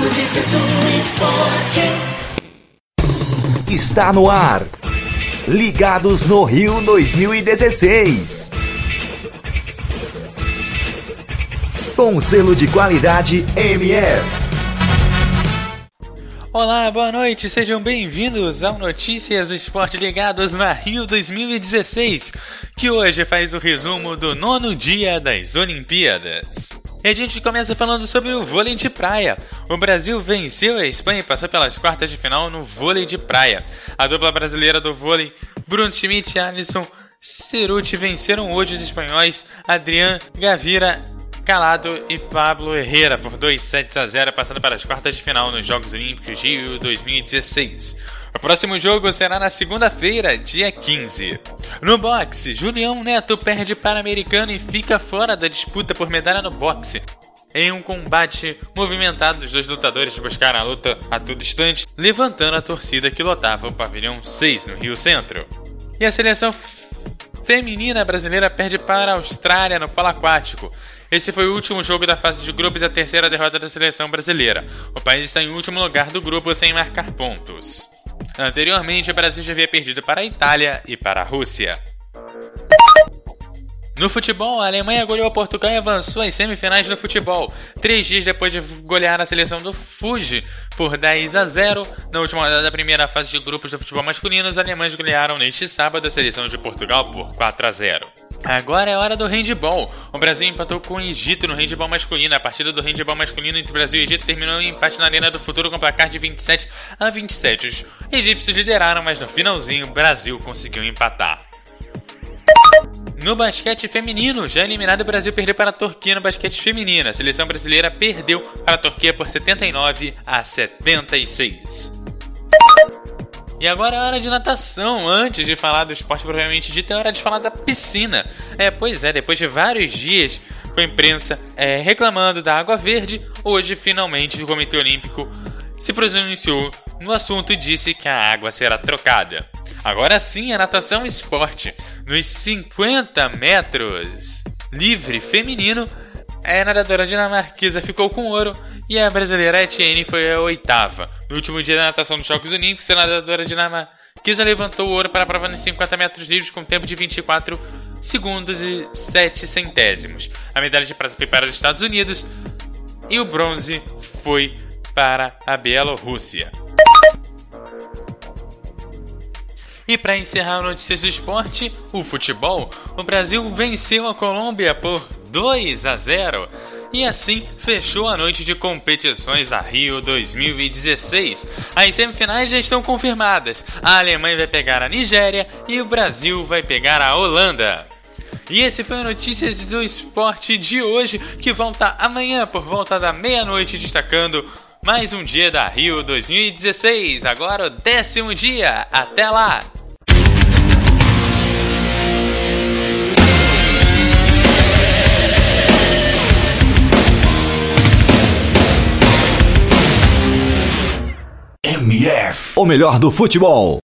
Notícias do esporte. Está no ar. Ligados no Rio 2016. Com selo de qualidade MF. Olá, boa noite, sejam bem-vindos ao Notícias do Esporte Ligados na Rio 2016, que hoje faz o resumo do nono dia das Olimpíadas. E a gente começa falando sobre o vôlei de praia. O Brasil venceu a Espanha e passou pelas quartas de final no vôlei de praia. A dupla brasileira do vôlei, Bruno Schmidt e Alisson Ceruti venceram hoje os espanhóis Adrián Gavira Calado e Pablo Herrera por 2 sets a 0, passando para as quartas de final nos Jogos Olímpicos Rio 2016. O próximo jogo será na segunda-feira, dia 15. No boxe, Julião Neto perde para americano e fica fora da disputa por medalha no boxe. Em um combate movimentado, os dois lutadores buscaram a luta a todo instante, levantando a torcida que lotava o pavilhão 6 no Rio Centro. E a seleção feminina brasileira perde para a Austrália no polo aquático. Esse foi o último jogo da fase de grupos e a terceira derrota da seleção brasileira. O país está em último lugar do grupo sem marcar pontos. Anteriormente, o Brasil já havia perdido para a Itália e para a Rússia. No futebol, a Alemanha goleou Portugal e avançou às semifinais do futebol. Três dias depois de golear a seleção do Fuji por 10 a 0, na última rodada da primeira fase de grupos do futebol masculino, os alemães golearam neste sábado a seleção de Portugal por 4 a 0. Agora é hora do handball. O Brasil empatou com o Egito no handball masculino. A partida do handball masculino entre Brasil e Egito terminou em empate na Arena do Futuro com placar de 27 a 27. Os egípcios lideraram, mas no finalzinho o Brasil conseguiu empatar. No basquete feminino, já eliminado, o Brasil perdeu para a Turquia no basquete feminino. A seleção brasileira perdeu para a Turquia por 79 a 76. E agora é hora de natação. Antes de falar do esporte propriamente dito, é hora de falar da piscina. É, pois é, depois de vários dias com a imprensa é, reclamando da água verde, hoje finalmente o Comitê Olímpico se pronunciou no assunto e disse que a água será trocada. Agora sim, a natação esporte. Nos 50 metros livre feminino, a nadadora dinamarquesa ficou com ouro e a brasileira Etienne foi a oitava. No último dia da natação dos Jogos Olímpicos, a nadadora dinamarquesa levantou o ouro para a prova nos 50 metros livres com tempo de 24 segundos e 7 centésimos. A medalha de prata foi para os Estados Unidos e o bronze foi para a Bielorrússia. E para encerrar notícias do esporte, o futebol, o Brasil venceu a Colômbia por 2 a 0 e assim fechou a noite de competições da Rio 2016. As semifinais já estão confirmadas. A Alemanha vai pegar a Nigéria e o Brasil vai pegar a Holanda. E esse foi Notícias do Esporte de hoje, que volta amanhã por volta da meia-noite, destacando mais um dia da Rio 2016. Agora o décimo dia. Até lá! MF. O melhor do futebol.